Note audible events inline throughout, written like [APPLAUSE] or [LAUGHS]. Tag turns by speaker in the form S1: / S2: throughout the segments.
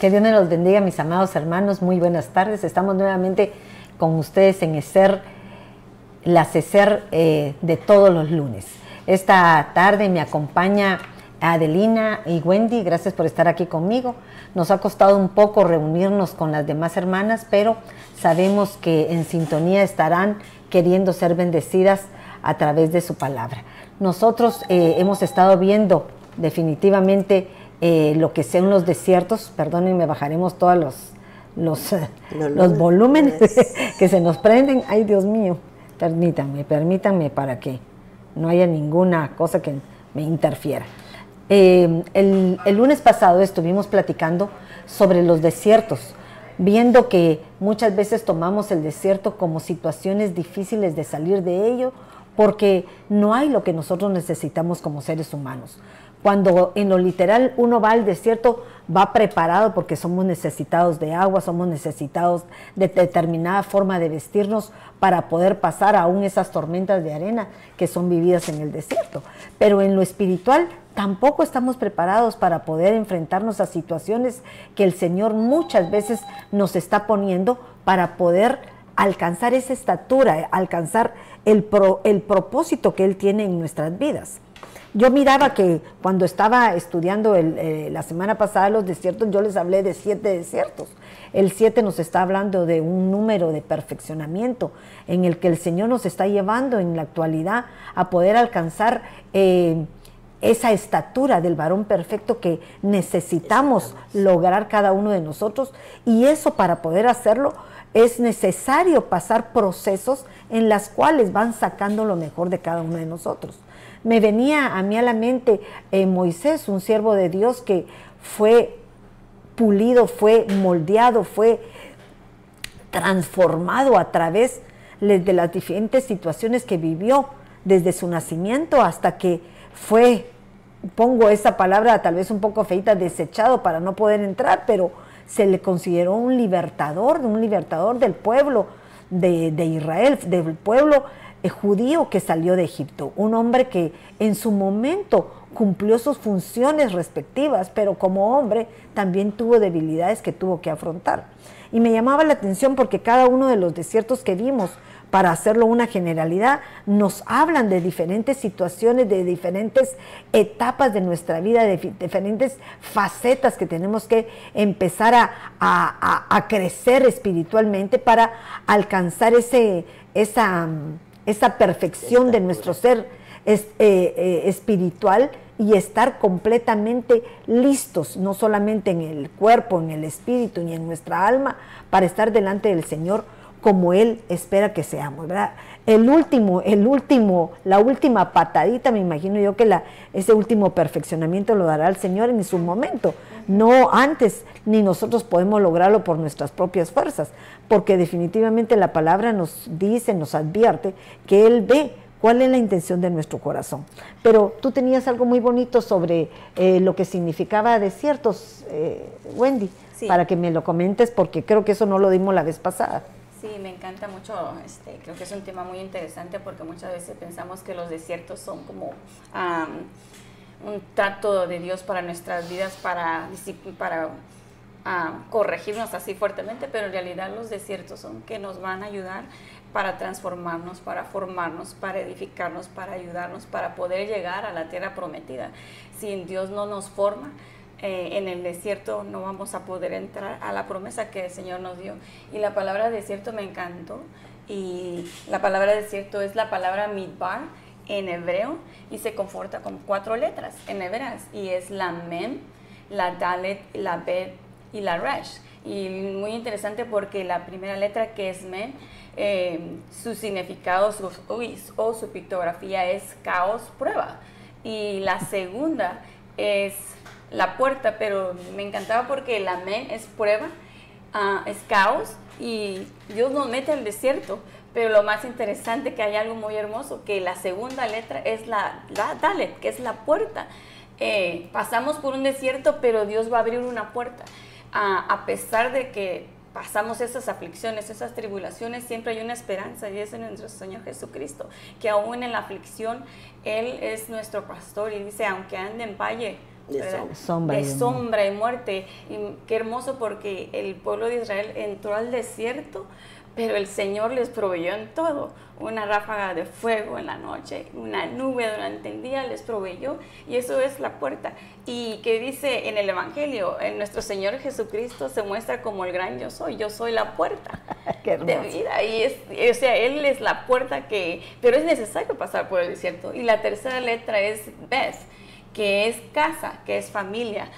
S1: Que Dios me los bendiga, mis amados hermanos. Muy buenas tardes. Estamos nuevamente con ustedes en ESER, la CESER eh, de todos los lunes. Esta tarde me acompaña Adelina y Wendy. Gracias por estar aquí conmigo. Nos ha costado un poco reunirnos con las demás hermanas, pero sabemos que en sintonía estarán queriendo ser bendecidas a través de su palabra. Nosotros eh, hemos estado viendo definitivamente eh, lo que sean los desiertos, perdónenme, bajaremos todos los, los, los volúmenes [LAUGHS] que se nos prenden. Ay, Dios mío, permítanme, permítanme para que no haya ninguna cosa que me interfiera. Eh, el, el lunes pasado estuvimos platicando sobre los desiertos, viendo que muchas veces tomamos el desierto como situaciones difíciles de salir de ello, porque no hay lo que nosotros necesitamos como seres humanos. Cuando en lo literal uno va al desierto, va preparado porque somos necesitados de agua, somos necesitados de determinada forma de vestirnos para poder pasar aún esas tormentas de arena que son vividas en el desierto. Pero en lo espiritual tampoco estamos preparados para poder enfrentarnos a situaciones que el Señor muchas veces nos está poniendo para poder alcanzar esa estatura, alcanzar el, el propósito que Él tiene en nuestras vidas. Yo miraba que cuando estaba estudiando eh, la semana pasada los desiertos, yo les hablé de siete desiertos. El siete nos está hablando de un número de perfeccionamiento en el que el Señor nos está llevando en la actualidad a poder alcanzar eh, esa estatura del varón perfecto que necesitamos lograr cada uno de nosotros. Y eso para poder hacerlo es necesario pasar procesos en las cuales van sacando lo mejor de cada uno de nosotros me venía a mí a la mente eh, Moisés, un siervo de Dios que fue pulido, fue moldeado, fue transformado a través de las diferentes situaciones que vivió desde su nacimiento hasta que fue, pongo esa palabra tal vez un poco feita, desechado para no poder entrar, pero se le consideró un libertador, un libertador del pueblo de, de Israel, del pueblo judío que salió de Egipto, un hombre que en su momento cumplió sus funciones respectivas, pero como hombre también tuvo debilidades que tuvo que afrontar. Y me llamaba la atención porque cada uno de los desiertos que vimos, para hacerlo una generalidad, nos hablan de diferentes situaciones, de diferentes etapas de nuestra vida, de diferentes facetas que tenemos que empezar a, a crecer espiritualmente para alcanzar ese, esa esa perfección de nuestro ser eh, eh, espiritual y estar completamente listos, no solamente en el cuerpo, en el espíritu, ni en nuestra alma, para estar delante del Señor como Él espera que seamos, ¿verdad? El último, el último, la última patadita, me imagino yo que la, ese último perfeccionamiento lo dará el Señor en su momento, no antes, ni nosotros podemos lograrlo por nuestras propias fuerzas, porque definitivamente la palabra nos dice, nos advierte que Él ve cuál es la intención de nuestro corazón. Pero tú tenías algo muy bonito sobre eh, lo que significaba desiertos, eh, Wendy, para que me lo comentes, porque creo que eso no lo dimos la vez pasada.
S2: Sí, me encanta mucho, este, creo que es un tema muy interesante porque muchas veces pensamos que los desiertos son como un trato de Dios para nuestras vidas, para, para a corregirnos así fuertemente, pero en realidad los desiertos son que nos van a ayudar para transformarnos, para formarnos, para edificarnos, para ayudarnos, para poder llegar a la tierra prometida. Si Dios no nos forma, eh, en el desierto no vamos a poder entrar a la promesa que el Señor nos dio. Y la palabra desierto me encantó. Y la palabra desierto es la palabra midbar en hebreo y se conforta con cuatro letras en hebreas. Y es la mem, la dalet, la bet y la Resh. Y muy interesante porque la primera letra que es Men, eh, su significado su, o su pictografía es caos, prueba. Y la segunda es la puerta, pero me encantaba porque la Men es prueba, uh, es caos y Dios nos mete al desierto. Pero lo más interesante que hay algo muy hermoso, que la segunda letra es la, la Dalet, que es la puerta. Eh, pasamos por un desierto, pero Dios va a abrir una puerta a, pesar de que pasamos esas aflicciones, esas tribulaciones, siempre hay una esperanza y es en nuestro Señor Jesucristo, que aún en la aflicción Él es nuestro pastor y dice, aunque ande en valle de, sombra, de sombra, y muerte. Y qué hermoso porque el pueblo de Israel entró al desierto, pero el Señor les proveyó en todo. Una ráfaga de fuego en la noche, una nube durante el día les proveyó y eso es la puerta. Y que dice en el Evangelio, en nuestro Señor Jesucristo se muestra como el gran yo soy, yo soy la puerta [LAUGHS] de vida. Y es, o sea, Él es la puerta que, pero es necesario pasar por el desierto. Y la tercera letra es Beth que es casa, que es familia.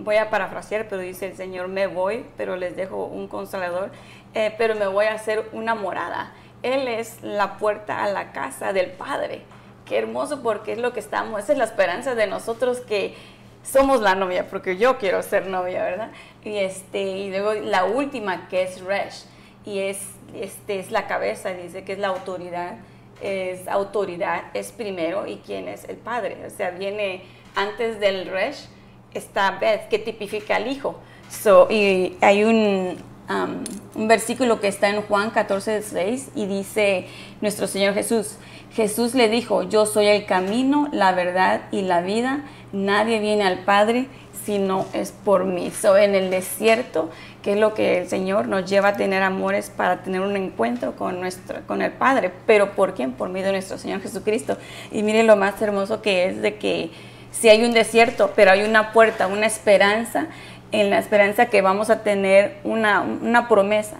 S2: voy a parafrasear, pero dice el Señor, me voy, pero les dejo un consolador, eh, pero me voy a hacer una morada. Él es la puerta a la casa del Padre. Qué hermoso porque es lo que estamos, esa es la esperanza de nosotros que somos la novia, porque yo quiero ser novia, ¿verdad? Y, este, y luego la última que es Resh, y es, este, es la cabeza, dice que es la autoridad es autoridad, es primero y quién es el padre. O sea, viene antes del Resh, está Beth, que tipifica al hijo. So, y hay un, um, un versículo que está en Juan 14, 6 y dice nuestro Señor Jesús, Jesús le dijo, yo soy el camino, la verdad y la vida, nadie viene al Padre si no es por mí. So, en el desierto que es lo que el Señor nos lleva a tener amores para tener un encuentro con, nuestro, con el Padre. ¿Pero por quién? Por medio de nuestro Señor Jesucristo. Y miren lo más hermoso que es de que si hay un desierto, pero hay una puerta, una esperanza, en la esperanza que vamos a tener una, una promesa,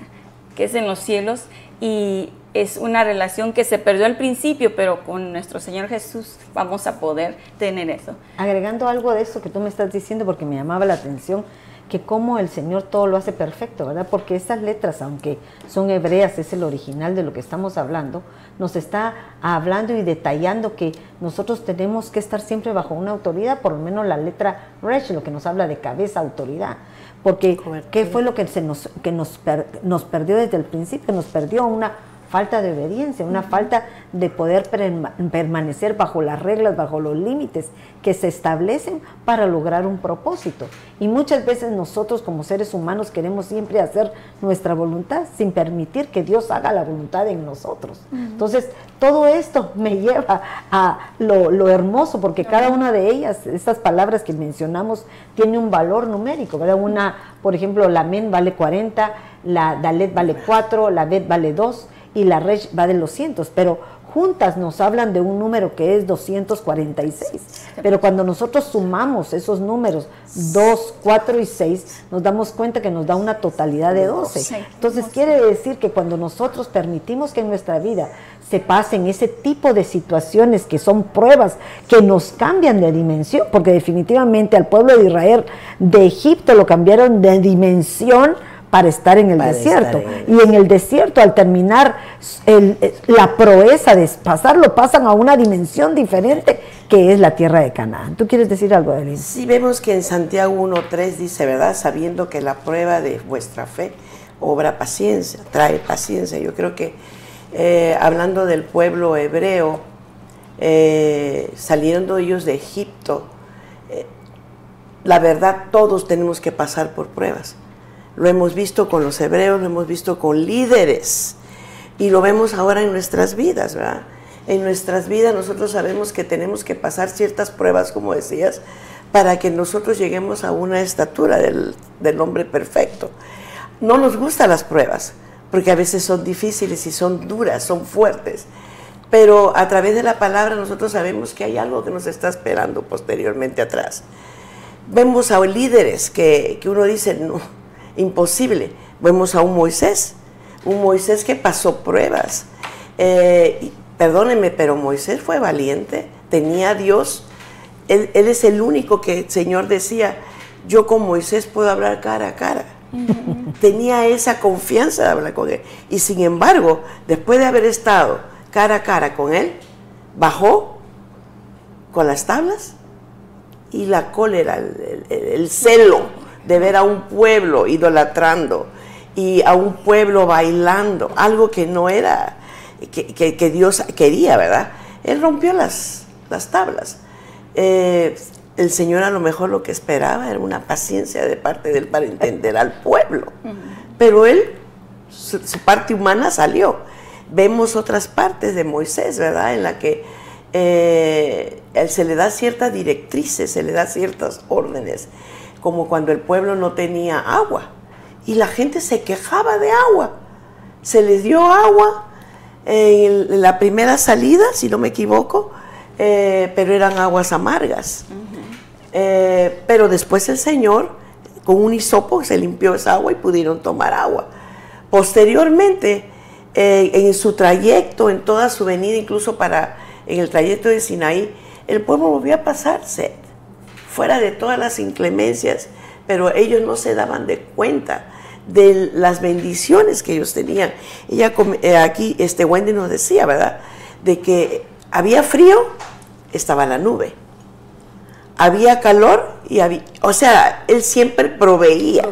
S2: que es en los cielos, y es una relación que se perdió al principio, pero con nuestro Señor Jesús vamos a poder tener eso.
S1: Agregando algo de eso que tú me estás diciendo, porque me llamaba la atención, que como el Señor todo lo hace perfecto, ¿verdad? Porque esas letras, aunque son hebreas, es el original de lo que estamos hablando, nos está hablando y detallando que nosotros tenemos que estar siempre bajo una autoridad, por lo menos la letra Resh, lo que nos habla de cabeza, autoridad. Porque, ¿qué fue lo que, se nos, que nos, nos perdió desde el principio? Nos perdió una falta de obediencia, una falta de poder permanecer bajo las reglas, bajo los límites que se establecen para lograr un propósito. Y muchas veces nosotros como seres humanos queremos siempre hacer nuestra voluntad sin permitir que Dios haga la voluntad en nosotros. Entonces, todo esto me lleva a lo, hermoso, porque cada una de ellas, estas palabras que mencionamos, tiene un valor numérico, ¿verdad? Una, por ejemplo, la men vale 40, la dalet vale 4, la bet vale 2 y la red va de los cientos, pero juntas nos hablan de un número que es 246. Pero cuando nosotros sumamos esos números 2, 4 y 6, nos damos cuenta que nos da una totalidad de 12. Entonces quiere decir que cuando nosotros permitimos que en nuestra vida se pasen ese tipo de situaciones que son pruebas que nos cambian de dimensión, porque definitivamente al pueblo de Israel de Egipto lo cambiaron de dimensión para estar en el desierto. y en el desierto, al terminar la proeza de pasarlo, pasan a una dimensión diferente que es la tierra de Canaán. ¿Tú quieres decir algo, Evelyn?
S3: Sí, vemos que en Santiago 1.3 dice, ¿verdad? Sabiendo que la prueba de vuestra fe obra paciencia, trae paciencia. Yo creo que eh, hablando del pueblo hebreo, eh, saliendo ellos de Egipto, eh, la verdad todos tenemos que pasar por pruebas lo hemos visto con los hebreos, lo hemos visto con líderes y lo vemos ahora en nuestras vidas, ¿verdad? En nuestras vidas nosotros sabemos que tenemos que pasar ciertas pruebas, como decías, para que nosotros lleguemos a una estatura del, hombre perfecto. No nos gustan las pruebas, porque a veces son difíciles y son duras, son fuertes. Pero a través de la palabra nosotros sabemos que hay algo que nos está esperando posteriormente atrás. Vemos a líderes que, que uno dice, no, imposible. Vemos a un Moisés, un Moisés que pasó pruebas. Eh, perdónenme, pero Moisés fue valiente, tenía a Dios. Él, es el único que el Señor decía, yo con Moisés puedo hablar cara a cara. Tenía esa confianza de hablar con él. Y sin embargo, después de haber estado cara a cara con él, bajó con las tablas y la cólera, el celo de ver a un pueblo idolatrando y a un pueblo bailando, algo que no era, que, Dios quería, ¿verdad? Él rompió las, las tablas. Eh, el Señor a lo mejor lo que esperaba era una paciencia de parte de él para entender al pueblo, pero él, su, parte humana salió. Vemos otras partes de Moisés, ¿verdad? En la que eh, se le da ciertas directrices, se le da ciertas órdenes, como cuando el pueblo no tenía agua y la gente se quejaba de agua. Se les dio agua en la primera salida, si no me equivoco, eh, pero eran aguas amargas. Eh, pero después el Señor, con un hisopo, se limpió esa agua y pudieron tomar agua. Posteriormente, eh, en su trayecto, en toda su venida, incluso para en el trayecto de Sinaí, el pueblo volvió a pasar sed, fuera de todas las inclemencias, pero ellos no se daban de cuenta de las bendiciones que ellos tenían. Ella eh, aquí, este Wendy nos decía, ¿verdad? De que había frío, estaba la nube. Había calor y había, o sea, él siempre proveía,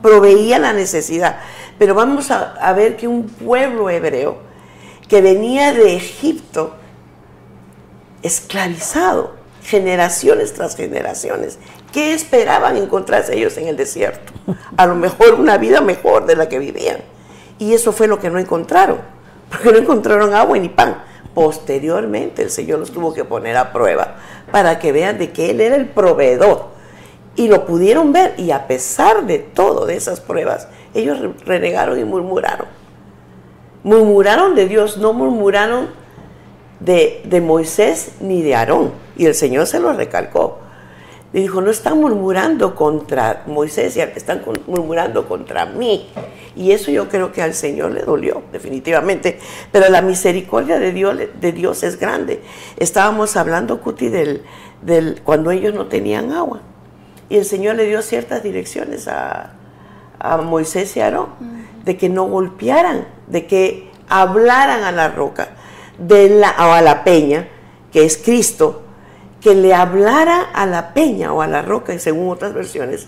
S3: proveía, la necesidad. Pero vamos a ver que un pueblo hebreo que venía de Egipto, esclavizado, generaciones tras generaciones. ¿Qué esperaban encontrarse ellos en el desierto? A lo mejor una vida mejor de la que vivían. Y eso fue lo que no encontraron, porque no encontraron agua ni pan. Posteriormente el Señor los tuvo que poner a prueba para que vean de que Él era el proveedor. Y lo pudieron ver y a pesar de todo, de esas pruebas, ellos renegaron y murmuraron. Murmuraron de Dios, no murmuraron de, Moisés ni de Aarón. Y el Señor se lo recalcó. Le dijo, no están murmurando contra Moisés, están murmurando contra mí. Y eso yo creo que al Señor le dolió, definitivamente. Pero la misericordia de Dios, de Dios es grande. Estábamos hablando, Cuti, del, del, cuando ellos no tenían agua. Y el Señor le dio ciertas direcciones a, a Moisés y Aarón, de que no golpearan, de que hablaran a la roca de la, o a la peña, que es Cristo, que le hablara a la peña o a la roca, según otras versiones,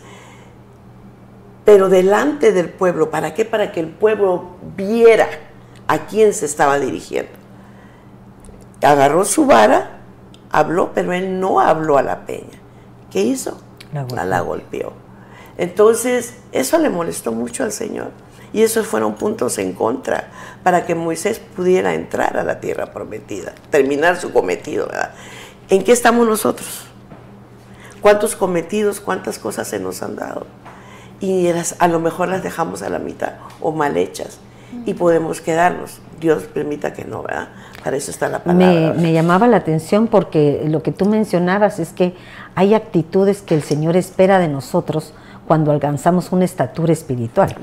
S3: pero delante del pueblo. ¿Para qué? Para que el pueblo viera a quién se estaba dirigiendo. Agarró su vara, habló, pero él no habló a la peña. ¿Qué hizo? La la golpeó. Entonces, eso le molestó mucho al Señor. Y esos fueron puntos en contra para que Moisés pudiera entrar a la tierra prometida, terminar su cometido. ¿verdad? ¿En qué estamos nosotros? ¿Cuántos cometidos, cuántas cosas se nos han dado? Y a lo mejor las dejamos a la mitad o mal hechas y podemos quedarnos. Dios permita que no, ¿verdad? Para eso está la palabra.
S1: Me, me, llamaba la atención porque lo que tú mencionabas es que hay actitudes que el Señor espera de nosotros cuando alcanzamos una estatura espiritual.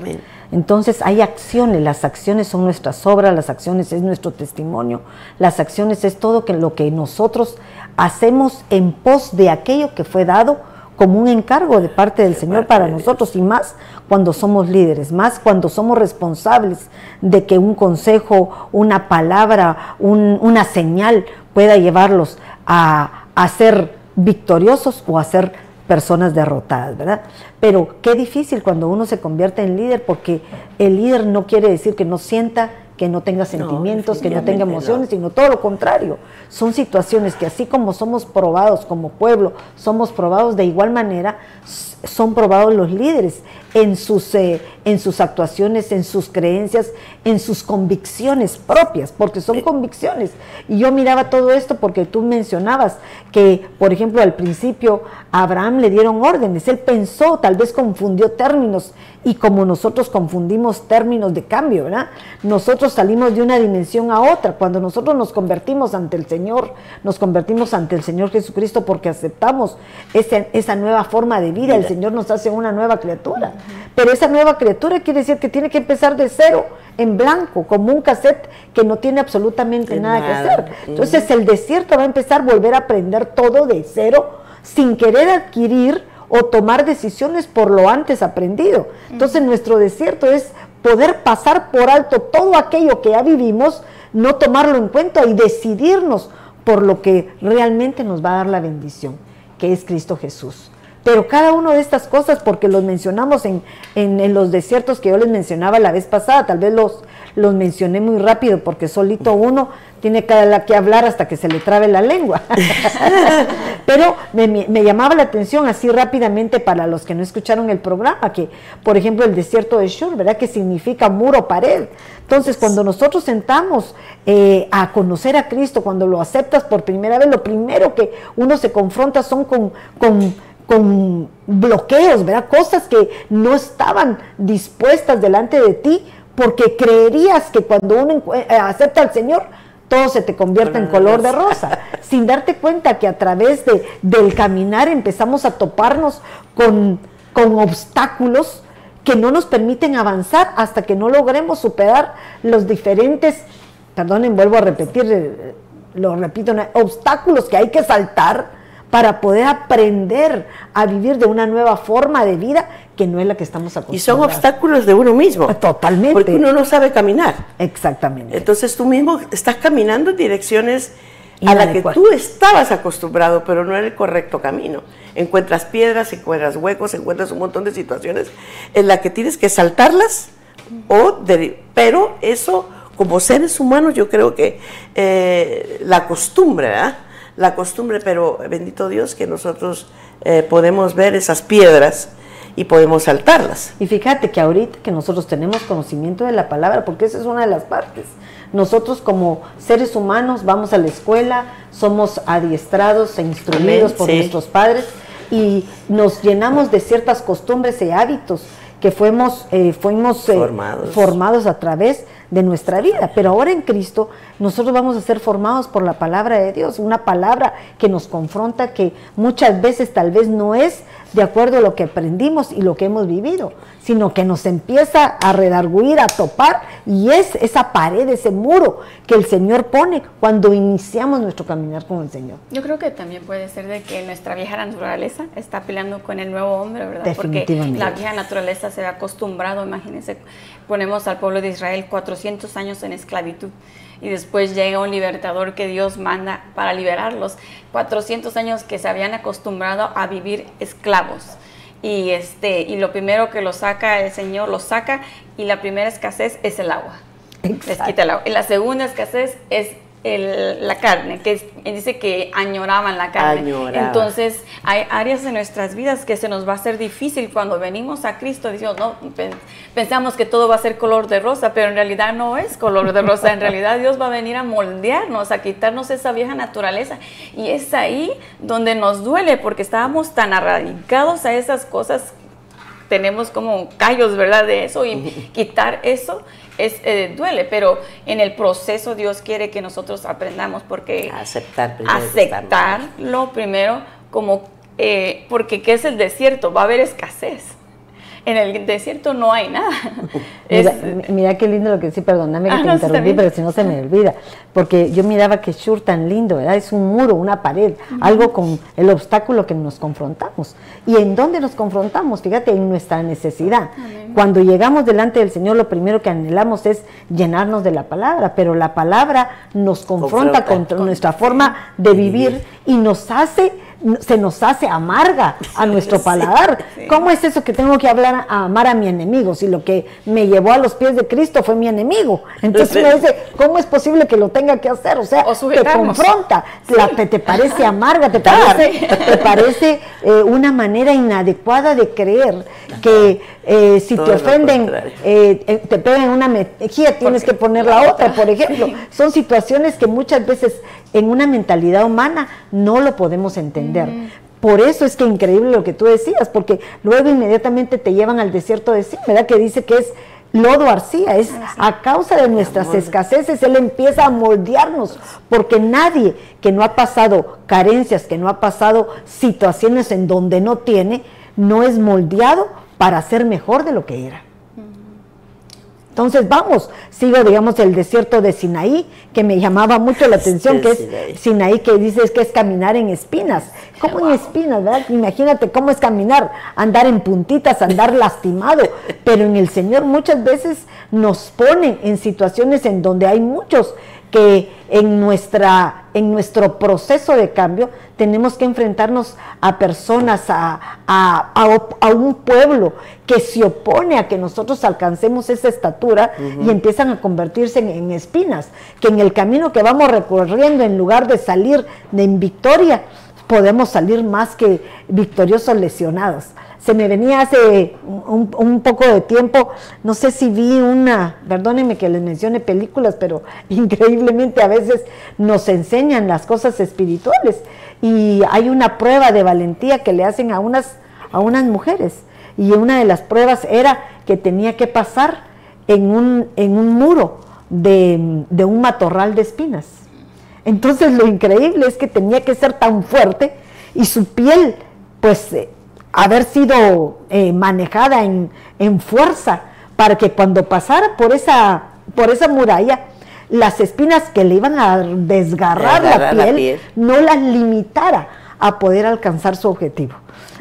S1: Entonces hay acciones, las acciones son nuestras obras, las acciones es nuestro testimonio, las acciones es todo que, lo que nosotros hacemos en pos de aquello que fue dado como un encargo de parte del Señor para nosotros y más cuando somos líderes, más cuando somos responsables de que un consejo, una palabra, una señal pueda llevarlos a, a ser victoriosos o a ser personas derrotadas, ¿verdad? Pero qué difícil cuando uno se convierte en líder, porque el líder no quiere decir que no sienta, que no tenga sentimientos, que no tenga emociones, sino todo lo contrario. Son situaciones que así como somos probados como pueblo, somos probados de igual manera, son probados los líderes en sus, eh, en sus actuaciones, en sus creencias, en sus convicciones propias, porque son convicciones. Y yo miraba todo esto porque tú mencionabas que, por ejemplo, al principio a Abraham le dieron órdenes, él pensó, tal vez confundió términos, y como nosotros confundimos términos de cambio, ¿verdad? Nosotros salimos de una dimensión a otra. Cuando nosotros nos convertimos ante el Señor, nos convertimos ante el Señor Jesucristo porque aceptamos esa, esa nueva forma de vida. El Señor nos hace una nueva criatura. Pero esa nueva criatura quiere decir que tiene que empezar de cero, en blanco, como un cassette que no tiene absolutamente nada, que hacer. Entonces el desierto va a empezar a volver a aprender todo de cero sin querer adquirir o tomar decisiones por lo antes aprendido. Entonces nuestro desierto es poder pasar por alto todo aquello que ya vivimos, no tomarlo en cuenta y decidirnos por lo que realmente nos va a dar la bendición, que es Cristo Jesús. Pero cada una de estas cosas, porque los mencionamos en, en, los desiertos que yo les mencionaba la vez pasada, tal vez los, los mencioné muy rápido porque solito uno tiene que, que hablar hasta que se le trabe la lengua. [LAUGHS] Pero me, llamaba la atención así rápidamente para los que no escucharon el programa, que por ejemplo el desierto de Shur, ¿verdad? Que significa muro, pared. Entonces cuando nosotros sentamos eh, a conocer a Cristo, cuando lo aceptas por primera vez, lo primero que uno se confronta son con con bloqueos, ¿verdad? Cosas que no estaban dispuestas delante de ti porque creerías que cuando uno eh, acepta al Señor, todo se te convierte en color de rosa, [LAUGHS] sin darte cuenta que a través de, del caminar empezamos a toparnos con, con obstáculos que no nos permiten avanzar hasta que no logremos superar los diferentes, perdonen, vuelvo a repetir, eh, lo repito, obstáculos que hay que saltar para poder aprender a vivir de una nueva forma de vida que no es la que estamos acostumbrados.
S3: Y son obstáculos de uno mismo.
S1: Totalmente.
S3: Porque uno no sabe caminar.
S1: Exactamente.
S3: Entonces tú mismo estás caminando en direcciones a las que tú estabas acostumbrado, pero no era el correcto camino. Encuentras piedras, encuentras huecos, encuentras un montón de situaciones en las que tienes que saltarlas, o pero eso, como seres humanos, yo creo que eh, la costumbre, ¿verdad? La costumbre, pero bendito Dios que nosotros eh, podemos ver esas piedras y podemos saltarlas.
S1: Y fíjate que ahorita que nosotros tenemos conocimiento de la palabra, porque esa es una de las partes, nosotros como seres humanos vamos a la escuela, somos adiestrados e instruidos por nuestros padres y nos llenamos de ciertas costumbres y hábitos que fuimos, eh, fuimos eh, formados a través de nuestra vida. Pero ahora en Cristo nosotros vamos a ser formados por la palabra de Dios, una palabra que nos confronta, que muchas veces tal vez no es de acuerdo a lo que aprendimos y lo que hemos vivido, sino que nos empieza a redarguir, a topar, y es esa pared, ese muro que el Señor pone cuando iniciamos nuestro caminar con el Señor.
S2: Yo creo que también puede ser de que nuestra vieja naturaleza está peleando con el nuevo hombre, ¿verdad? Porque la vieja naturaleza se ha acostumbrado, imagínense, ponemos al pueblo de Israel 400 años en esclavitud y después llega un libertador que Dios manda para liberarlos. 400 años que se habían acostumbrado a vivir esclavos. Y, este, y lo primero que lo saca el Señor, lo saca y la primera escasez es el agua. Les quita el agua. Y la segunda escasez es la carne, que dice que añoraban la carne. Entonces, hay áreas de nuestras vidas que se nos va a hacer difícil cuando venimos a Cristo. Decimos, no, pensamos que todo va a ser color de rosa, pero en realidad no es color de rosa. En realidad, [LAUGHS] Dios va a venir a moldearnos, a quitarnos esa vieja naturaleza. Y es ahí donde nos duele, porque estábamos tan arradicados a esas cosas tenemos como callos, ¿verdad? De eso y [LAUGHS] quitar eso es, eh, duele, pero en el proceso Dios quiere que nosotros aprendamos porque
S3: aceptar
S2: aceptarlo primero como eh, porque qué es el desierto, va a haber escasez en el desierto no hay nada. [LAUGHS]
S1: mira, qué lindo lo que sí, perdóname que ah, te interrumpí, pero si no se me olvida. Porque yo miraba que Shur tan lindo, ¿verdad? Es un muro, una pared, algo con el obstáculo que nos confrontamos. ¿Y en dónde nos confrontamos? Fíjate, en nuestra necesidad. Cuando llegamos delante del Señor, lo primero que anhelamos es llenarnos de la palabra, pero la palabra nos confronta, con nuestra forma de vivir y nos hace se nos hace amarga a nuestro [LAUGHS] paladar. ¿Cómo es eso que tengo que hablar a amar a mi enemigo si lo que me llevó a los pies de Cristo fue mi enemigo? Entonces me dice, ¿cómo es posible que lo tenga que hacer? O sea, te confronta, te parece amarga, te [LAUGHS] parece, te parece eh, una manera inadecuada de creer que eh, si te ofenden, eh, te pegan una mejilla, tienes que poner la otra, por ejemplo. Son situaciones que muchas veces en una mentalidad humana no lo podemos entender. Por eso es que increíble lo que tú decías, porque luego inmediatamente te llevan al desierto de sí, ¿verdad? Que dice que es lodo arcía, es a causa de nuestras escaseces, Él empieza a moldearnos, porque nadie que no ha pasado carencias, que no ha pasado situaciones en donde no tiene, no es moldeado para ser mejor de lo que era. Entonces vamos, sigo digamos el desierto de Sinaí, que me llamaba mucho la atención, que es Sinaí que dices que es caminar en espinas. ¿Cómo en espinas, verdad? Imagínate cómo es caminar, andar en puntitas, andar lastimado, pero en el Señor muchas veces nos pone en situaciones en donde hay muchos que en, nuestra, en nuestro proceso de cambio tenemos que enfrentarnos a personas, a, un pueblo que se opone a que nosotros alcancemos esa estatura y empiezan a convertirse en, espinas, que en el camino que vamos recorriendo, en lugar de salir en victoria, podemos salir más que victoriosos lesionados. Se me venía hace un, poco de tiempo, no sé si vi una, perdónenme que les mencione películas, pero [LAUGHS] increíblemente a veces nos enseñan las cosas espirituales. Y hay una prueba de valentía que le hacen a unas, a unas mujeres. Y una de las pruebas era que tenía que pasar en un, en un muro de, de un matorral de espinas. Entonces lo increíble es que tenía que ser tan fuerte y su piel pues eh, haber sido eh, manejada en, fuerza para que cuando pasara por esa, por esa muralla, las espinas que le iban a desgarrar, la, piel, no las limitara a poder alcanzar su objetivo.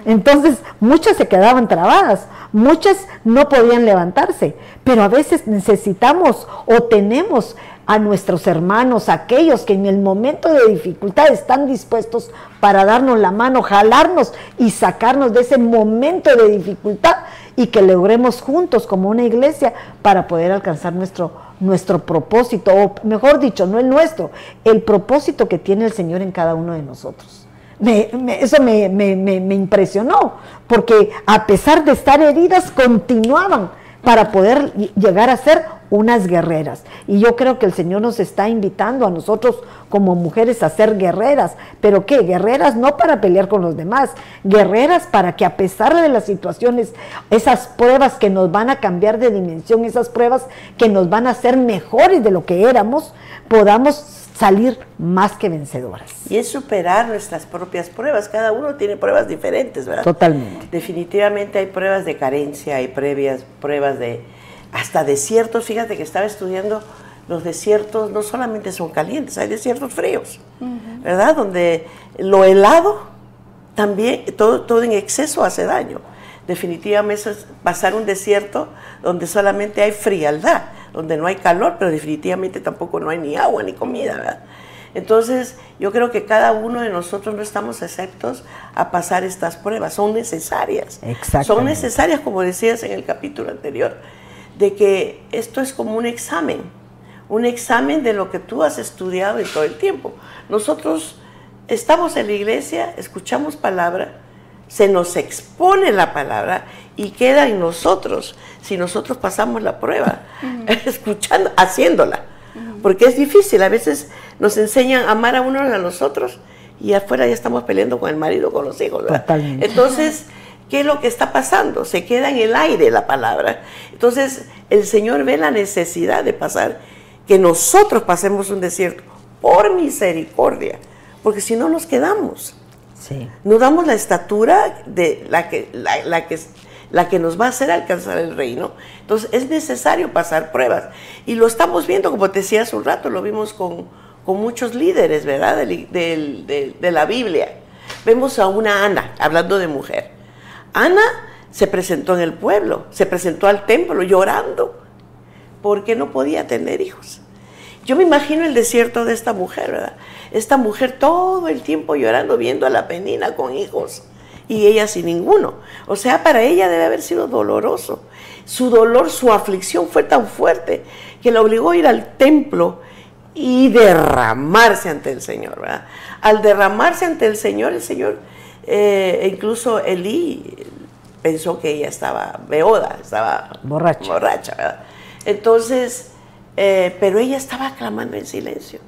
S1: Entonces, muchas se quedaban trabadas, muchas no podían levantarse, pero a veces necesitamos o tenemos a nuestros hermanos, aquellos que en el momento de dificultad están dispuestos para darnos la mano, jalarnos y sacarnos de ese momento de dificultad y que logremos juntos como una iglesia para poder alcanzar nuestro, nuestro propósito, o mejor dicho, no el nuestro, el propósito que tiene el Señor en cada uno de nosotros. eso me impresionó, porque a pesar de estar heridas, continuaban para poder llegar a ser unas guerreras. Y yo creo que el Señor nos está invitando a nosotros como mujeres a ser guerreras. ¿Pero qué? Guerreras no para pelear con los demás, guerreras para que a pesar de las situaciones, esas pruebas que nos van a cambiar de dimensión, esas pruebas que nos van a hacer mejores de lo que éramos, podamos salir más que vencedoras.
S3: Y es superar nuestras propias pruebas. Cada uno tiene pruebas diferentes, ¿verdad?
S1: Totalmente.
S3: Definitivamente hay pruebas de carencia, hay previas, pruebas de hasta desiertos. Fíjate que estaba estudiando los desiertos, no solamente son calientes, hay desiertos fríos, ¿verdad? Donde lo helado también, todo, todo en exceso hace daño. Definitivamente es pasar un desierto donde solamente hay frialdad, donde no hay calor, pero definitivamente tampoco no hay ni agua ni comida, ¿verdad? Entonces, yo creo que cada uno de nosotros no estamos exceptos a pasar estas pruebas, son necesarias. Son necesarias, como decías en el capítulo anterior de que esto es como un examen, un examen de lo que tú has estudiado en todo el tiempo. Nosotros estamos en la iglesia, escuchamos palabra, se nos expone la palabra y queda en nosotros si nosotros pasamos la prueba, [LAUGHS] escuchando, haciéndola. Porque es difícil, a veces nos enseñan a amar a unos a los otros y afuera ya estamos peleando con el marido, con los hijos. Entonces, ¿Qué es lo que está pasando? Se queda en el aire la palabra. Entonces el Señor ve la necesidad de pasar, que nosotros pasemos un desierto por misericordia, porque si no nos quedamos. Sí. No damos la estatura de la que, la, que, la que nos va a hacer alcanzar el reino. Entonces es necesario pasar pruebas. Y lo estamos viendo, como te decía hace un rato, lo vimos con, muchos líderes, ¿verdad? de la Biblia. Vemos a una Ana, hablando de mujer Ana se presentó en el pueblo, se presentó al templo llorando porque no podía tener hijos. Yo me imagino el desierto de esta mujer, ¿verdad? Esta mujer todo el tiempo llorando, viendo a la penina con hijos y ella sin ninguno. O sea, para ella debe haber sido doloroso. Su dolor, su aflicción fue tan fuerte que la obligó a ir al templo y derramarse ante el Señor, ¿verdad? Al derramarse ante el Señor, el Señor eh, e incluso Elí pensó que ella estaba beoda, estaba borracha. borracha Entonces, eh, pero ella estaba clamando en silencio.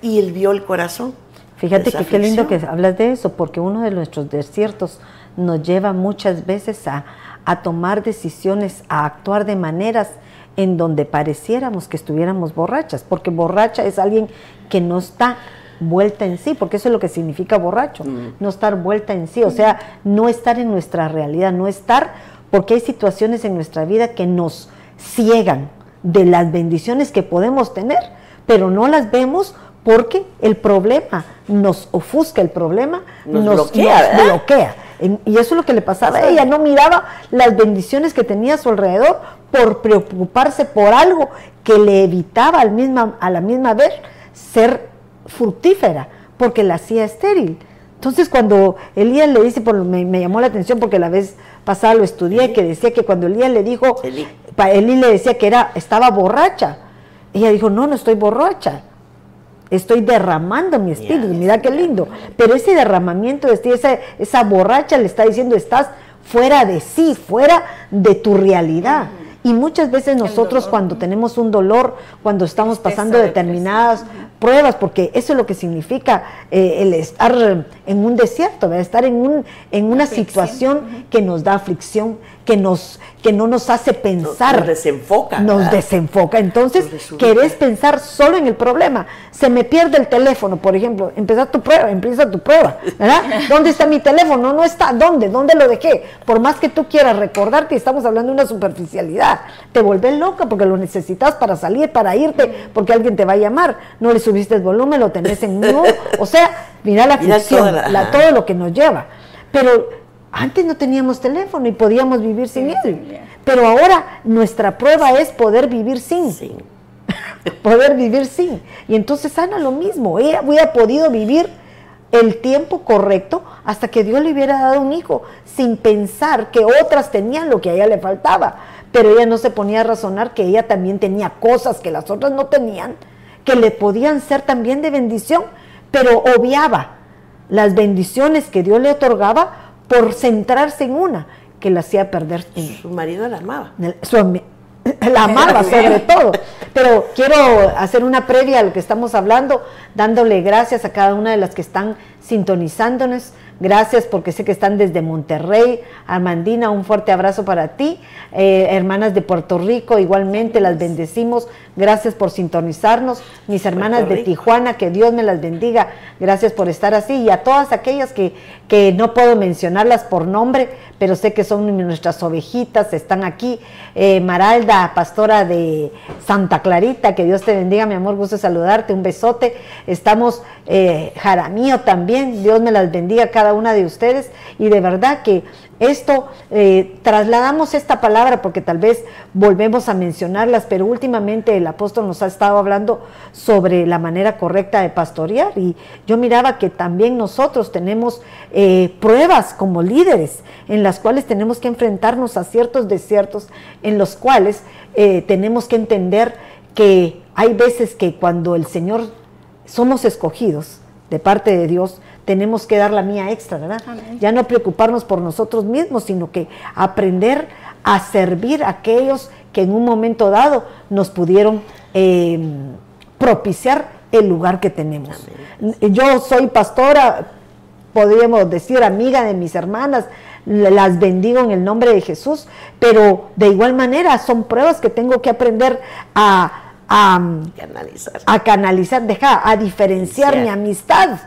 S3: Y, él vio el corazón.
S1: Fíjate que qué lindo que hablas de eso, porque uno de nuestros desiertos nos lleva muchas veces a, a tomar decisiones, a actuar de maneras en donde pareciéramos que estuviéramos borrachas, porque borracha es alguien que no está vuelta en sí, porque eso es lo que significa borracho, mm. no estar vuelta en sí, o sea, no estar en nuestra realidad, no estar, porque hay situaciones en nuestra vida que nos ciegan de las bendiciones que podemos tener, pero no las vemos porque el problema nos ofusca, el problema nos, bloquea. y eso es lo que le pasaba a ella, no miraba las bendiciones que tenía a su alrededor por preocuparse por algo que le evitaba al misma, a la misma vez ser fructífera, porque la hacía estéril. Entonces cuando Elías le dice, por, me, me, llamó la atención porque la vez pasada lo estudié, que decía que cuando Elías le dijo, Elí. le decía que era, estaba borracha. Ella dijo, no, no estoy borracha estoy derramando mi espíritu, mira qué lindo. Pero ese derramamiento, esa, esa borracha le está diciendo, estás fuera de sí, fuera de tu realidad. Y muchas veces nosotros cuando tenemos un dolor, cuando estamos pasando determinadas pruebas, porque eso es lo que significa eh, el estar en un desierto, estar en, un, en una situación que nos da aflicción, que, nos, que no nos hace pensar.
S3: Nos, desenfoca.
S1: Nos desenfoca. Entonces, querés pensar solo en el problema. Se me pierde el teléfono, por ejemplo. Empieza tu prueba, empieza tu prueba. ¿verdad? [LAUGHS] ¿Dónde está mi teléfono? No está. ¿Dónde? ¿Dónde lo dejé? Por más que tú quieras recordar que estamos hablando de una superficialidad, te vuelves loca porque lo necesitas para salir, para irte, porque alguien te va a llamar. No le subiste el volumen, lo tenés en nudo. [LAUGHS] O sea, mira la función, todo lo que nos lleva. Pero antes no teníamos teléfono y podíamos vivir sin él. Pero ahora nuestra prueba es poder vivir sin. [LAUGHS] poder vivir sin. Y entonces Ana lo mismo. Ella hubiera podido vivir el tiempo correcto hasta que Dios le hubiera dado un hijo, sin pensar que otras tenían lo que a ella le faltaba. Pero ella no se ponía a razonar que ella también tenía cosas que las otras no tenían, que le podían ser también de bendición, pero obviaba las bendiciones que Dios le otorgaba por centrarse en una que la hacía perder.
S3: Su marido la amaba. [LAUGHS]
S1: la amaba [LAUGHS] sobre todo. Pero quiero hacer una previa a lo que estamos hablando, dándole gracias a cada una de las que están sintonizándonos. Gracias porque sé que están desde Monterrey. Armandina, un fuerte abrazo para ti. Eh, hermanas de Puerto Rico, igualmente las bendecimos. Gracias por sintonizarnos. Mis hermanas de Tijuana, que Dios me las bendiga. Gracias por estar así. Y a todas aquellas que, que no puedo mencionarlas por nombre, pero sé que son nuestras ovejitas, están aquí. Eh, Maralda, pastora de Santa Clarita, que Dios te bendiga, mi amor, gusto saludarte, un besote. Estamos, eh, Jaramío también, Dios me las bendiga cada una de ustedes. Y de verdad que esto, eh, trasladamos esta palabra porque tal vez volvemos a mencionarlas, pero últimamente el apóstol nos ha estado hablando sobre la manera correcta de pastorear y yo miraba que también nosotros tenemos eh, pruebas como líderes en las cuales tenemos que enfrentarnos a ciertos desiertos, en los cuales eh, tenemos que entender que hay veces que cuando el Señor somos escogidos de parte de Dios, tenemos que dar la mía extra, ¿verdad? Ya no preocuparnos por nosotros mismos, sino que aprender a servir a aquellos que en un momento dado nos pudieron eh, propiciar el lugar que tenemos. Yo soy pastora, podríamos decir amiga de mis hermanas, las bendigo en el nombre de Jesús, pero de igual manera son pruebas que tengo que aprender a,
S3: canalizar,
S1: a, canalizar deja, a diferenciar mi amistad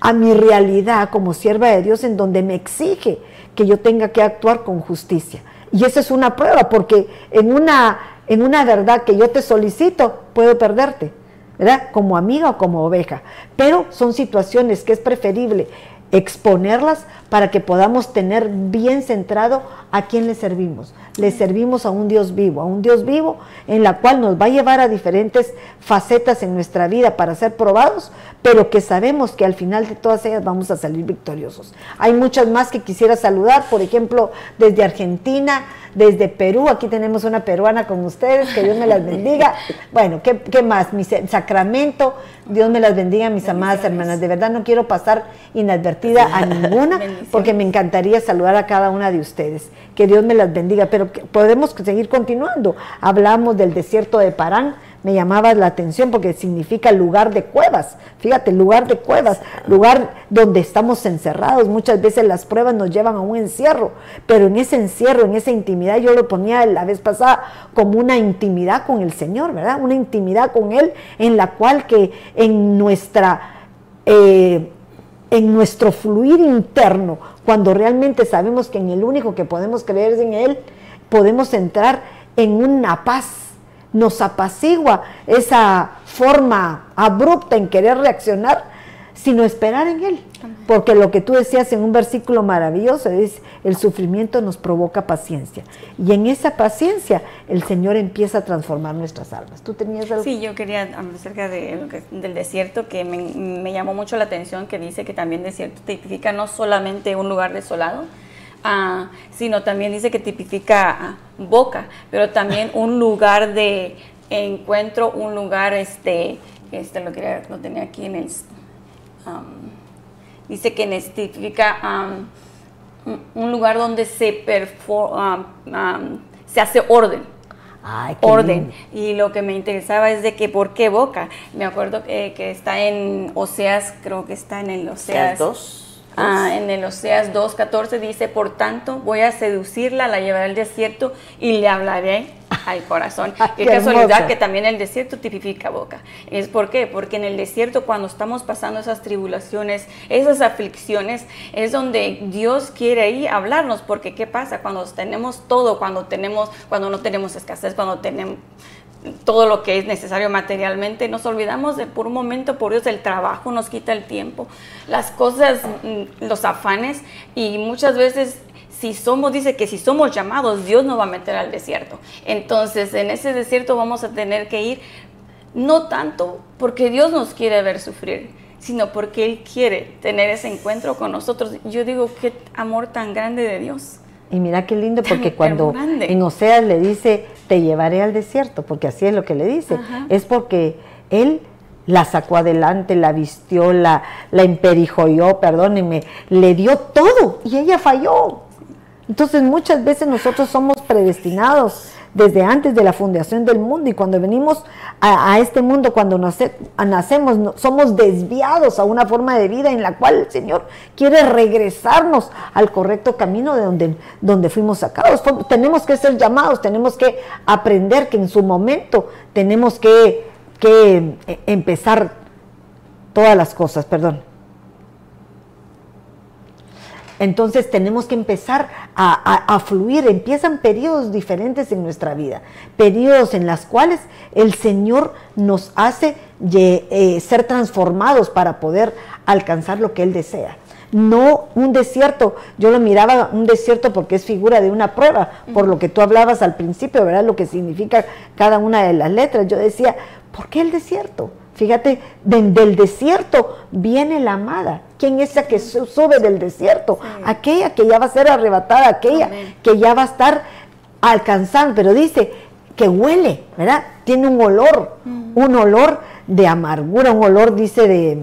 S1: a mi realidad como sierva de Dios en donde me exige que yo tenga que actuar con justicia. Y esa es una prueba, porque en una, en una verdad que yo te solicito, puedo perderte, ¿verdad? Como amiga o como oveja. Pero son situaciones que es preferible exponerlas para que podamos tener bien centrado a quién le servimos. Le servimos a un Dios vivo, a un Dios vivo en la cual nos va a llevar a diferentes facetas en nuestra vida para ser probados, pero que sabemos que al final de todas ellas vamos a salir victoriosos. Hay muchas más que quisiera saludar, por ejemplo, desde Argentina, desde Perú, aquí tenemos una peruana con ustedes, que Dios me las bendiga. [LAUGHS] Bueno, ¿qué, más? Mi Sacramento, Dios me las bendiga, mis amadas hermanas. De verdad no quiero pasar inadvertida a [LAUGHS] ninguna, porque me encantaría saludar a cada una de ustedes. Que Dios me las bendiga, pero podemos seguir continuando. Hablamos del desierto de Parán, me llamaba la atención porque significa lugar de cuevas. Fíjate, lugar de cuevas, lugar donde estamos encerrados. Muchas veces las pruebas nos llevan a un encierro, pero en ese encierro, en esa intimidad, yo lo ponía la vez pasada como una intimidad con el Señor, ¿verdad? Una intimidad con Él en la cual que en nuestra... Eh, en nuestro fluir interno, cuando realmente sabemos que en el único que podemos creer es en Él, podemos entrar en una paz nos apacigua esa forma abrupta en querer reaccionar, sino esperar en Él. Porque lo que tú decías en un versículo maravilloso es, el sufrimiento nos provoca paciencia. Y en esa paciencia el Señor empieza a transformar nuestras almas. ¿Tú tenías algo?
S2: Sí, yo quería hablar acerca de, del desierto, que me, me, llamó mucho la atención, que dice que también desierto tipifica no solamente un lugar desolado, ah, sino también dice que tipifica boca, pero también un lugar de encuentro, un lugar, este, este lo, quería, lo tenía aquí en el... Um, dice que necesita um, un lugar donde se, um, um, se hace orden. orden. Y lo que me interesaba es de que, ¿por qué boca? Me acuerdo que, que está en Oseas, creo que está en el Oseas 2. Ah, en el Oseas 2.14 dice, por tanto voy a seducirla, la llevaré al desierto y le hablaré al corazón. [LAUGHS] Ah, qué, casualidad que también el desierto tipifica boca. ¿Es por qué? Porque en el desierto cuando estamos pasando esas tribulaciones, esas aflicciones, es donde Dios quiere ir a hablarnos, porque ¿qué pasa? Cuando tenemos todo, cuando tenemos, cuando no tenemos escasez, cuando tenemos todo lo que es necesario materialmente, nos olvidamos de por un momento, por Dios, el trabajo nos quita el tiempo, las cosas, mm, los afanes y muchas veces si somos, dice que si somos llamados, Dios nos va a meter al desierto. Entonces, en ese desierto vamos a tener que ir, no tanto porque Dios nos quiere ver sufrir, sino porque Él quiere tener ese encuentro con nosotros. Yo digo, qué amor tan grande de Dios.
S1: Y mira qué lindo, porque cuando en Oseas le dice, te llevaré al desierto, porque así es lo que le dice, es porque él la sacó adelante, la vistió, la, la emperijoyó, perdónenme, le dio todo y ella falló. Entonces muchas veces nosotros somos predestinados desde antes de la fundación del mundo y cuando venimos a, este mundo, cuando nacemos, somos desviados a una forma de vida en la cual el Señor quiere regresarnos al correcto camino de donde, donde fuimos sacados. Tenemos que ser llamados, tenemos que aprender que en su momento tenemos que, que eh, empezar todas las cosas, perdón. Entonces tenemos que empezar a, fluir. Empiezan periodos diferentes en nuestra vida, periodos en los cuales el Señor nos hace eh, ser transformados para poder alcanzar lo que Él desea. No un desierto, yo lo miraba un desierto porque es figura de una prueba, por lo que tú hablabas al principio, ¿verdad? Lo que significa cada una de las letras. Yo decía, ¿por qué el desierto? Fíjate, del desierto viene la amada. ¿Quién es esa que sube del desierto? Aquella que ya va a ser arrebatada, aquella que ya va a estar alcanzando, pero dice que huele, ¿verdad? Tiene un olor, un olor de amargura, un olor, dice, de,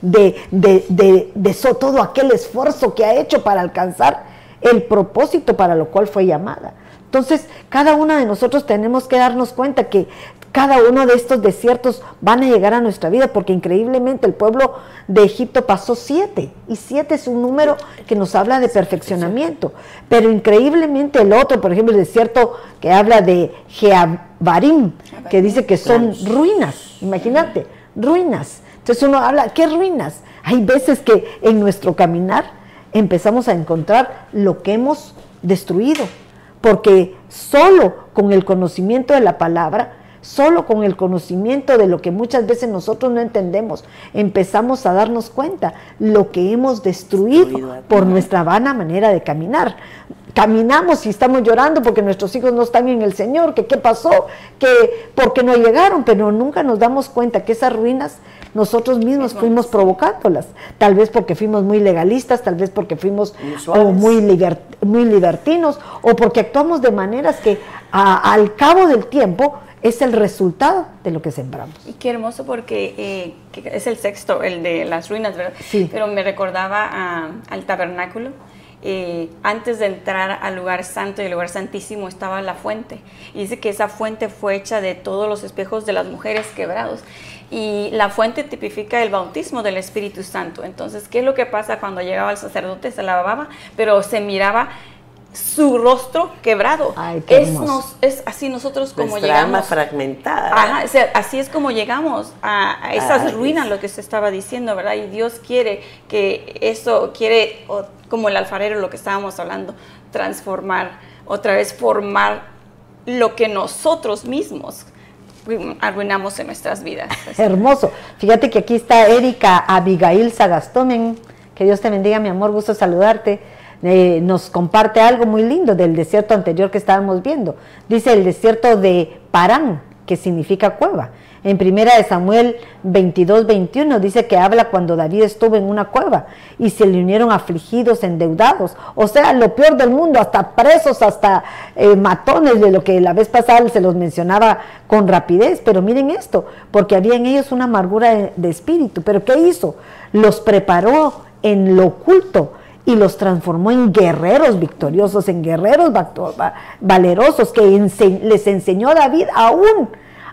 S1: de, de, de todo aquel esfuerzo que ha hecho para alcanzar el propósito para lo cual fue llamada. Entonces, cada una de nosotros tenemos que darnos cuenta que cada uno de estos desiertos van a llegar a nuestra vida, porque increíblemente el pueblo de Egipto pasó siete, y siete es un número que nos habla de perfeccionamiento, pero increíblemente el otro, por ejemplo, el desierto que habla de Jeabarim, que dice que son ruinas, imagínate, ruinas. Entonces uno habla, ¿qué ruinas? Hay veces que en nuestro caminar empezamos a encontrar lo que hemos destruido, porque solo con el conocimiento de la palabra, Solo con el conocimiento de lo que muchas veces nosotros no entendemos, empezamos a darnos cuenta lo que hemos destruido por nuestra vana manera de caminar. Caminamos y estamos llorando porque nuestros hijos no están en el Señor, que qué pasó, que porque no llegaron, pero nunca nos damos cuenta que esas ruinas nosotros mismos fuimos provocándolas. Tal vez porque fuimos muy legalistas, tal vez porque fuimos muy, muy libertinos, o porque actuamos de maneras que al cabo del tiempo es el resultado de lo que sembramos.
S2: Y qué hermoso porque eh, es el sexto, el de las ruinas, ¿verdad? Sí. Pero me recordaba al tabernáculo. Eh, antes de entrar al lugar santo y el lugar santísimo estaba la fuente. Y dice que esa fuente fue hecha de todos los espejos de las mujeres quebrados. Y la fuente tipifica el bautismo del Espíritu Santo. Entonces, ¿qué es lo que pasa cuando llegaba el sacerdote? Se lavaba, pero se miraba su rostro quebrado. es, es, así nosotros como
S3: Nuestra
S2: llegamos.
S3: alma fragmentada.
S2: así es como llegamos a, esas ruinas, lo que se estaba diciendo, ¿verdad? Y Dios quiere que eso, quiere, como el alfarero, lo que estábamos hablando, transformar, otra vez formar lo que nosotros mismos arruinamos en nuestras vidas. [LAUGHS]
S1: Hermoso. Fíjate que aquí está Erika Abigail Sagastomen Que Dios te bendiga, mi amor, gusto saludarte. Eh, nos comparte algo muy lindo del desierto anterior que estábamos viendo. Dice el desierto de Parán, que significa cueva. En primera de Samuel 22, 21 dice que habla cuando David estuvo en una cueva y se le unieron afligidos, endeudados. O sea, lo peor del mundo, hasta presos, hasta eh, matones de lo que la vez pasada se los mencionaba con rapidez. Pero miren esto, porque había en ellos una amargura de, de espíritu. ¿Pero qué hizo? Los preparó en lo oculto y los transformó en guerreros victoriosos, en guerreros valerosos, que les enseñó a David aún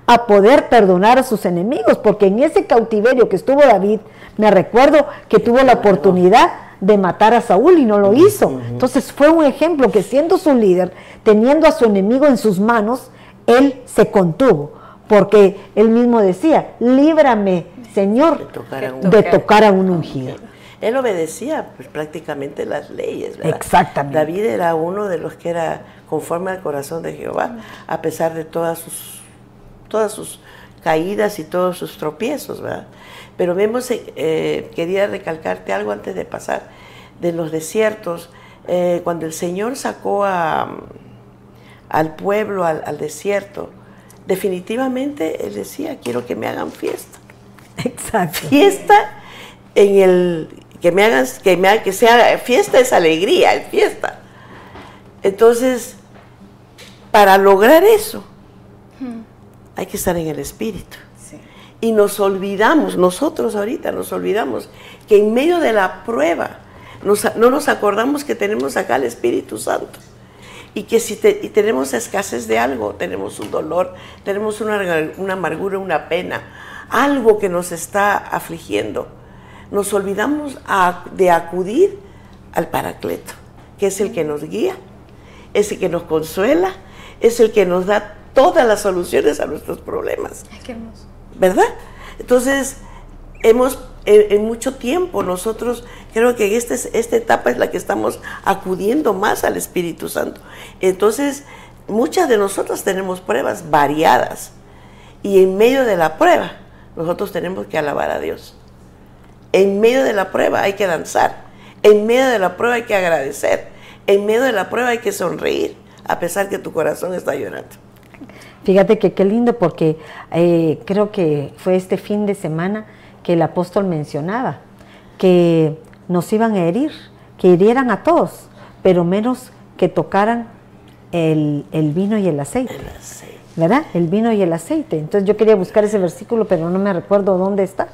S1: a poder perdonar a sus enemigos, porque en ese cautiverio que estuvo David, me recuerdo que tuvo la oportunidad de matar a Saúl y no lo hizo. Entonces fue un ejemplo que siendo su líder, teniendo a su enemigo en sus manos, él se contuvo, porque él mismo decía, líbrame, Señor, de tocar a un, ungido.
S3: Él obedecía pues, prácticamente las leyes, ¿verdad?
S1: Exactamente.
S3: David era uno de los que era conforme al corazón de Jehová, a pesar de todas sus todas sus caídas y todos sus tropiezos, ¿verdad? Pero vemos, eh, quería recalcarte algo antes de pasar, de los desiertos, eh, cuando el Señor sacó a, al pueblo al, desierto, definitivamente Él decía, quiero que me hagan fiesta.
S1: Exacto.
S3: Fiesta en el, que me hagan, que, me, que sea, fiesta es alegría, es fiesta. Entonces, para lograr eso, hmm hay que estar en el espíritu. Y nos olvidamos, nosotros ahorita nos olvidamos que en medio de la prueba no nos acordamos que tenemos acá el Espíritu Santo. Y que si tenemos escasez de algo, tenemos un dolor, tenemos una, una amargura, una pena, algo que nos está afligiendo, nos olvidamos de acudir al Paracleto, que es el que nos guía, es el que nos consuela, es el que nos da todas las soluciones a nuestros problemas.
S2: Ay, qué hermoso.
S3: ¿Verdad? Entonces, hemos, en, mucho tiempo, nosotros creo que este, esta etapa es la que estamos acudiendo más al Espíritu Santo. Entonces, muchas de nosotros tenemos pruebas variadas. Y en medio de la prueba, nosotros tenemos que alabar a Dios. En medio de la prueba hay que danzar. En medio de la prueba hay que agradecer. En medio de la prueba hay que sonreír, a pesar que tu corazón está llorando.
S1: Fíjate que qué lindo porque eh, creo que fue este fin de semana que el apóstol mencionaba que nos iban a herir, que hirieran a todos, pero menos que tocaran el, vino y el aceite. ¿Verdad? El vino y el aceite. Entonces yo quería buscar ese versículo, pero no me recuerdo dónde está.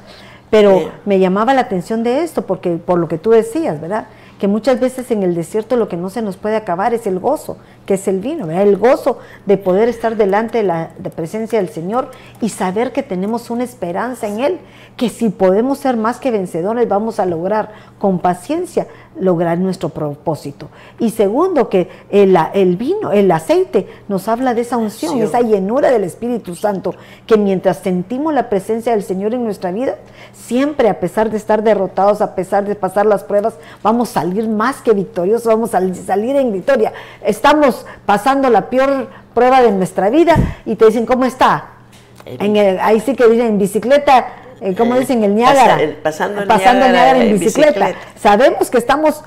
S1: Pero me llamaba la atención de esto, porque por lo que tú decías, ¿verdad? que muchas veces en el desierto lo que no se nos puede acabar es el gozo, que es el vino, el gozo de poder estar delante de la presencia del Señor y saber que tenemos una esperanza en Él, que si podemos ser más que vencedores vamos a lograr con paciencia lograr nuestro propósito. Y segundo, que el, el vino, el aceite, nos habla de esa unción, esa llenura del Espíritu Santo, que mientras sentimos la presencia del Señor en nuestra vida, siempre a pesar de estar derrotados, a pesar de pasar las pruebas, vamos a salir más que victoriosos, vamos a salir en victoria. Estamos pasando la peor prueba de nuestra vida y te dicen, ¿cómo está? En ahí sí que dicen, en bicicleta eh, ¿cómo eh, dicen? El Niágara.
S3: pasando el Niágara,
S1: en, bicicleta. Sabemos que estamos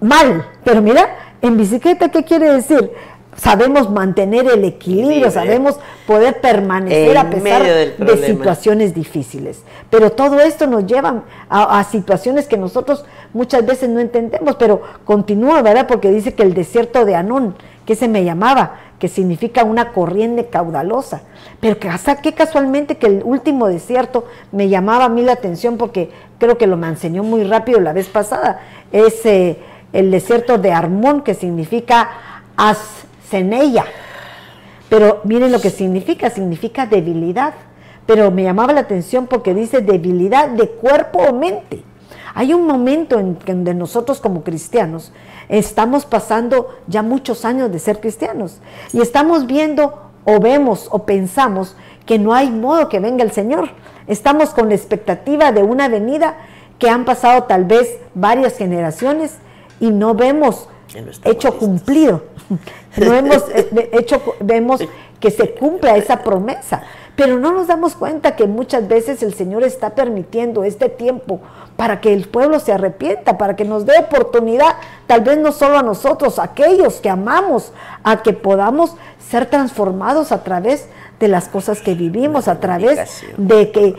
S1: mal, pero mira, en bicicleta, ¿qué quiere decir? Sabemos mantener el equilibrio, sabemos poder permanecer a pesar de situaciones difíciles. Pero todo esto nos lleva a, a, situaciones que nosotros muchas veces no entendemos, pero continúa, ¿verdad? Porque dice que el desierto de Anón, que se me llamaba, que significa una corriente caudalosa. Pero que hasta que casualmente que el último desierto me llamaba a mí la atención porque creo que lo me enseñó muy rápido la vez pasada. Es eh, el desierto de Armón, que significa Asceneia. Pero miren lo que significa, significa debilidad. Pero me llamaba la atención porque dice debilidad de cuerpo o mente. Hay un momento en que nosotros como cristianos estamos pasando ya muchos años de ser cristianos y estamos viendo o vemos o pensamos que no hay modo que venga el Señor. Estamos con la expectativa de una venida que han pasado tal vez varias generaciones y no vemos hecho cumplido. [LAUGHS] No hemos eh, hecho, vemos que se cumpla esa promesa. Pero no nos damos cuenta que muchas veces el Señor está permitiendo este tiempo para que el pueblo se arrepienta, para que nos dé oportunidad, tal vez no solo a nosotros, a aquellos que amamos, a que podamos ser transformados a través de las cosas que vivimos, a través de que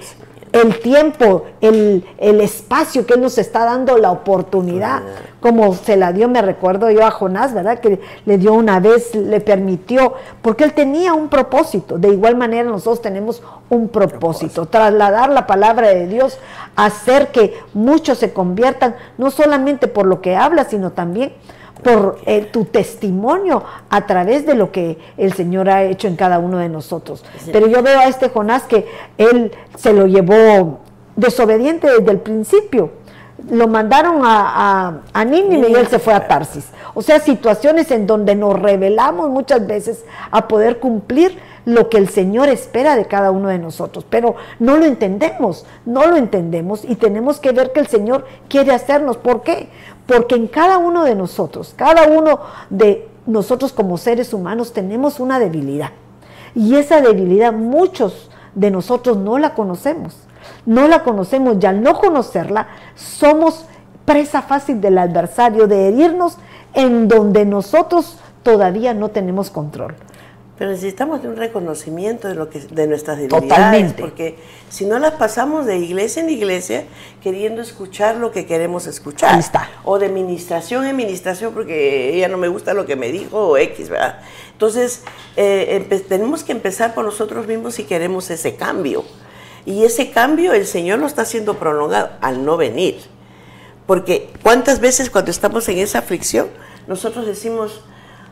S1: el tiempo, el, espacio que Él nos está dando, la oportunidad, como se la dio, me recuerdo yo a Jonás, ¿verdad? Que le dio una vez, le permitió, porque Él tenía un propósito. De igual manera nosotros tenemos un propósito, trasladar la palabra de Dios, hacer que muchos se conviertan, no solamente por lo que habla, sino también por eh, tu testimonio a través de lo que el Señor ha hecho en cada uno de nosotros. Pero yo veo a este Jonás que él se lo llevó desobediente desde el principio. Lo mandaron a, a, a Nínive y él se fue a Tarsis. O sea, situaciones en donde nos revelamos muchas veces a poder cumplir lo que el Señor espera de cada uno de nosotros, pero no lo entendemos, no lo entendemos y tenemos que ver que el Señor quiere hacernos. ¿Por qué? Porque en cada uno de nosotros, cada uno de nosotros como seres humanos tenemos una debilidad. Y esa debilidad muchos de nosotros no la conocemos. No la conocemos y al no conocerla somos presa fácil del adversario de herirnos en donde nosotros todavía no tenemos control.
S3: Pero necesitamos de un reconocimiento de lo que de nuestras debilidades, Totalmente. porque si no las pasamos de iglesia en iglesia queriendo escuchar lo que queremos escuchar,
S1: está.
S3: o de ministración en ministración porque ella no me gusta lo que me dijo o X, ¿verdad? Entonces eh, tenemos que empezar por nosotros mismos si queremos ese cambio. Y ese cambio el Señor lo está haciendo prolongado al no venir. Porque cuántas veces cuando estamos en esa aflicción, nosotros decimos,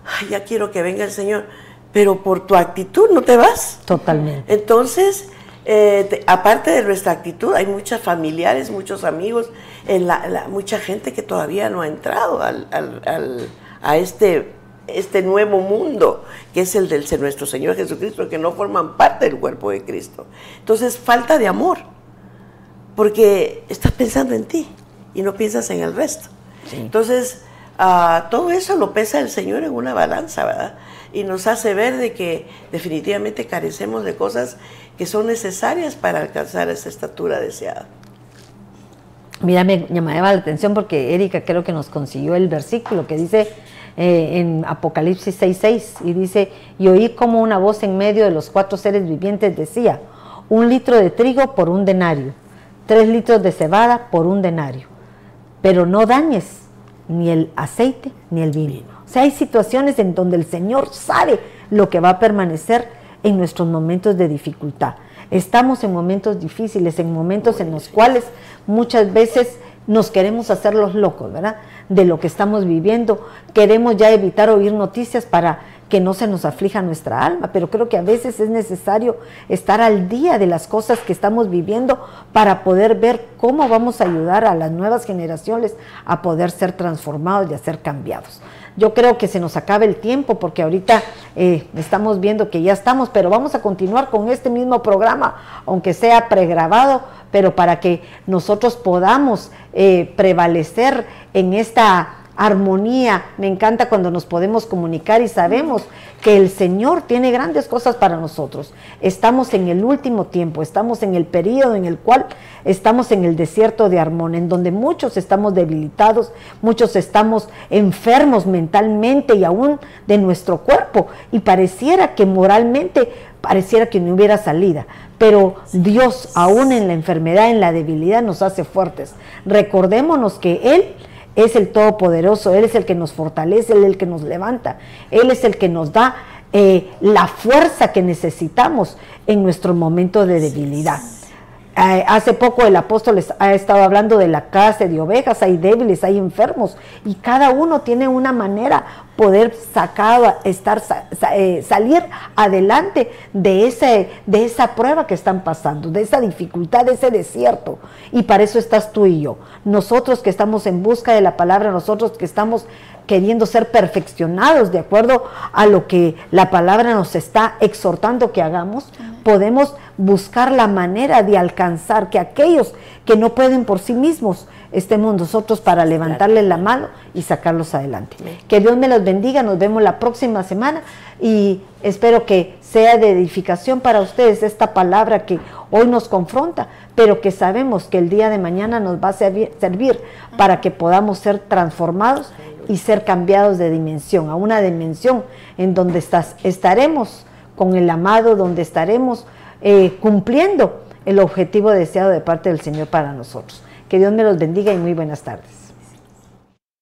S3: Ay, ya quiero que venga el Señor pero por tu actitud no te vas.
S1: Totalmente.
S3: Entonces, eh, aparte de nuestra actitud, hay muchos familiares, muchos amigos, en la, mucha gente que todavía no ha entrado al, a este, este nuevo mundo, que es el del nuestro Señor Jesucristo, que no forman parte del cuerpo de Cristo. Entonces, falta de amor, porque estás pensando en ti y no piensas en el resto. Entonces, ah, todo eso lo pesa el Señor en una balanza, ¿verdad? y nos hace ver de que definitivamente carecemos de cosas que son necesarias para alcanzar esa estatura deseada.
S1: Mira, me llamaba la atención porque Erika creo que nos consiguió el versículo que dice eh, en Apocalipsis 6:6 y dice, y oí como una voz en medio de los cuatro seres vivientes decía, un litro de trigo por un denario, tres litros de cebada por un denario, pero no dañes ni el aceite ni el vino. O sea, hay situaciones en donde el Señor sabe lo que va a permanecer en nuestros momentos de dificultad. Estamos en momentos difíciles, en momentos en los cuales muchas veces nos queremos hacer los locos, ¿verdad? De lo que estamos viviendo. Queremos ya evitar oír noticias para que no se nos aflija nuestra alma, pero creo que a veces es necesario estar al día de las cosas que estamos viviendo para poder ver cómo vamos a ayudar a las nuevas generaciones a poder ser transformados y a ser cambiados. Yo creo que se nos acabe el tiempo porque ahorita eh, estamos viendo que ya estamos, pero vamos a continuar con este mismo programa, aunque sea pregrabado, pero para que nosotros podamos eh, prevalecer en esta armonía. Me encanta cuando nos podemos comunicar y sabemos que el Señor tiene grandes cosas para nosotros. Estamos en el último tiempo, estamos en el periodo en el cual estamos en el desierto de Armón, en donde muchos estamos debilitados, muchos estamos enfermos mentalmente y aún de nuestro cuerpo y pareciera que moralmente pareciera que no hubiera salida. Pero Dios, aún en la enfermedad, en la debilidad, nos hace fuertes. Recordémonos que Él es el Todopoderoso, Él es el que nos fortalece, Él es el que nos levanta, Él es el que nos da eh, la fuerza que necesitamos en nuestro momento de debilidad. Eh, hace poco el apóstol ha estado hablando de la clase de ovejas, hay débiles, hay enfermos, y cada uno tiene una manera poder sacar, estar, eh, salir adelante de, ese, de esa prueba que están pasando, de esa dificultad, de ese desierto. Y para eso estás tú y yo. Nosotros que estamos en busca de la palabra, nosotros que estamos queriendo ser perfeccionados de acuerdo a lo que la palabra nos está exhortando que hagamos, podemos buscar la manera de alcanzar que aquellos que no pueden por sí mismos estemos nosotros para levantarles la mano y sacarlos adelante. Que Dios me los bendiga, nos vemos la próxima semana y espero que sea de edificación para ustedes esta palabra que hoy nos confronta, pero que sabemos que el día de mañana nos va a servir, para que podamos ser transformados y ser cambiados de dimensión, a una dimensión en donde estás, estaremos con el amado, donde estaremos eh, cumpliendo el objetivo deseado de parte del Señor para nosotros. Que Dios me los bendiga y muy buenas tardes.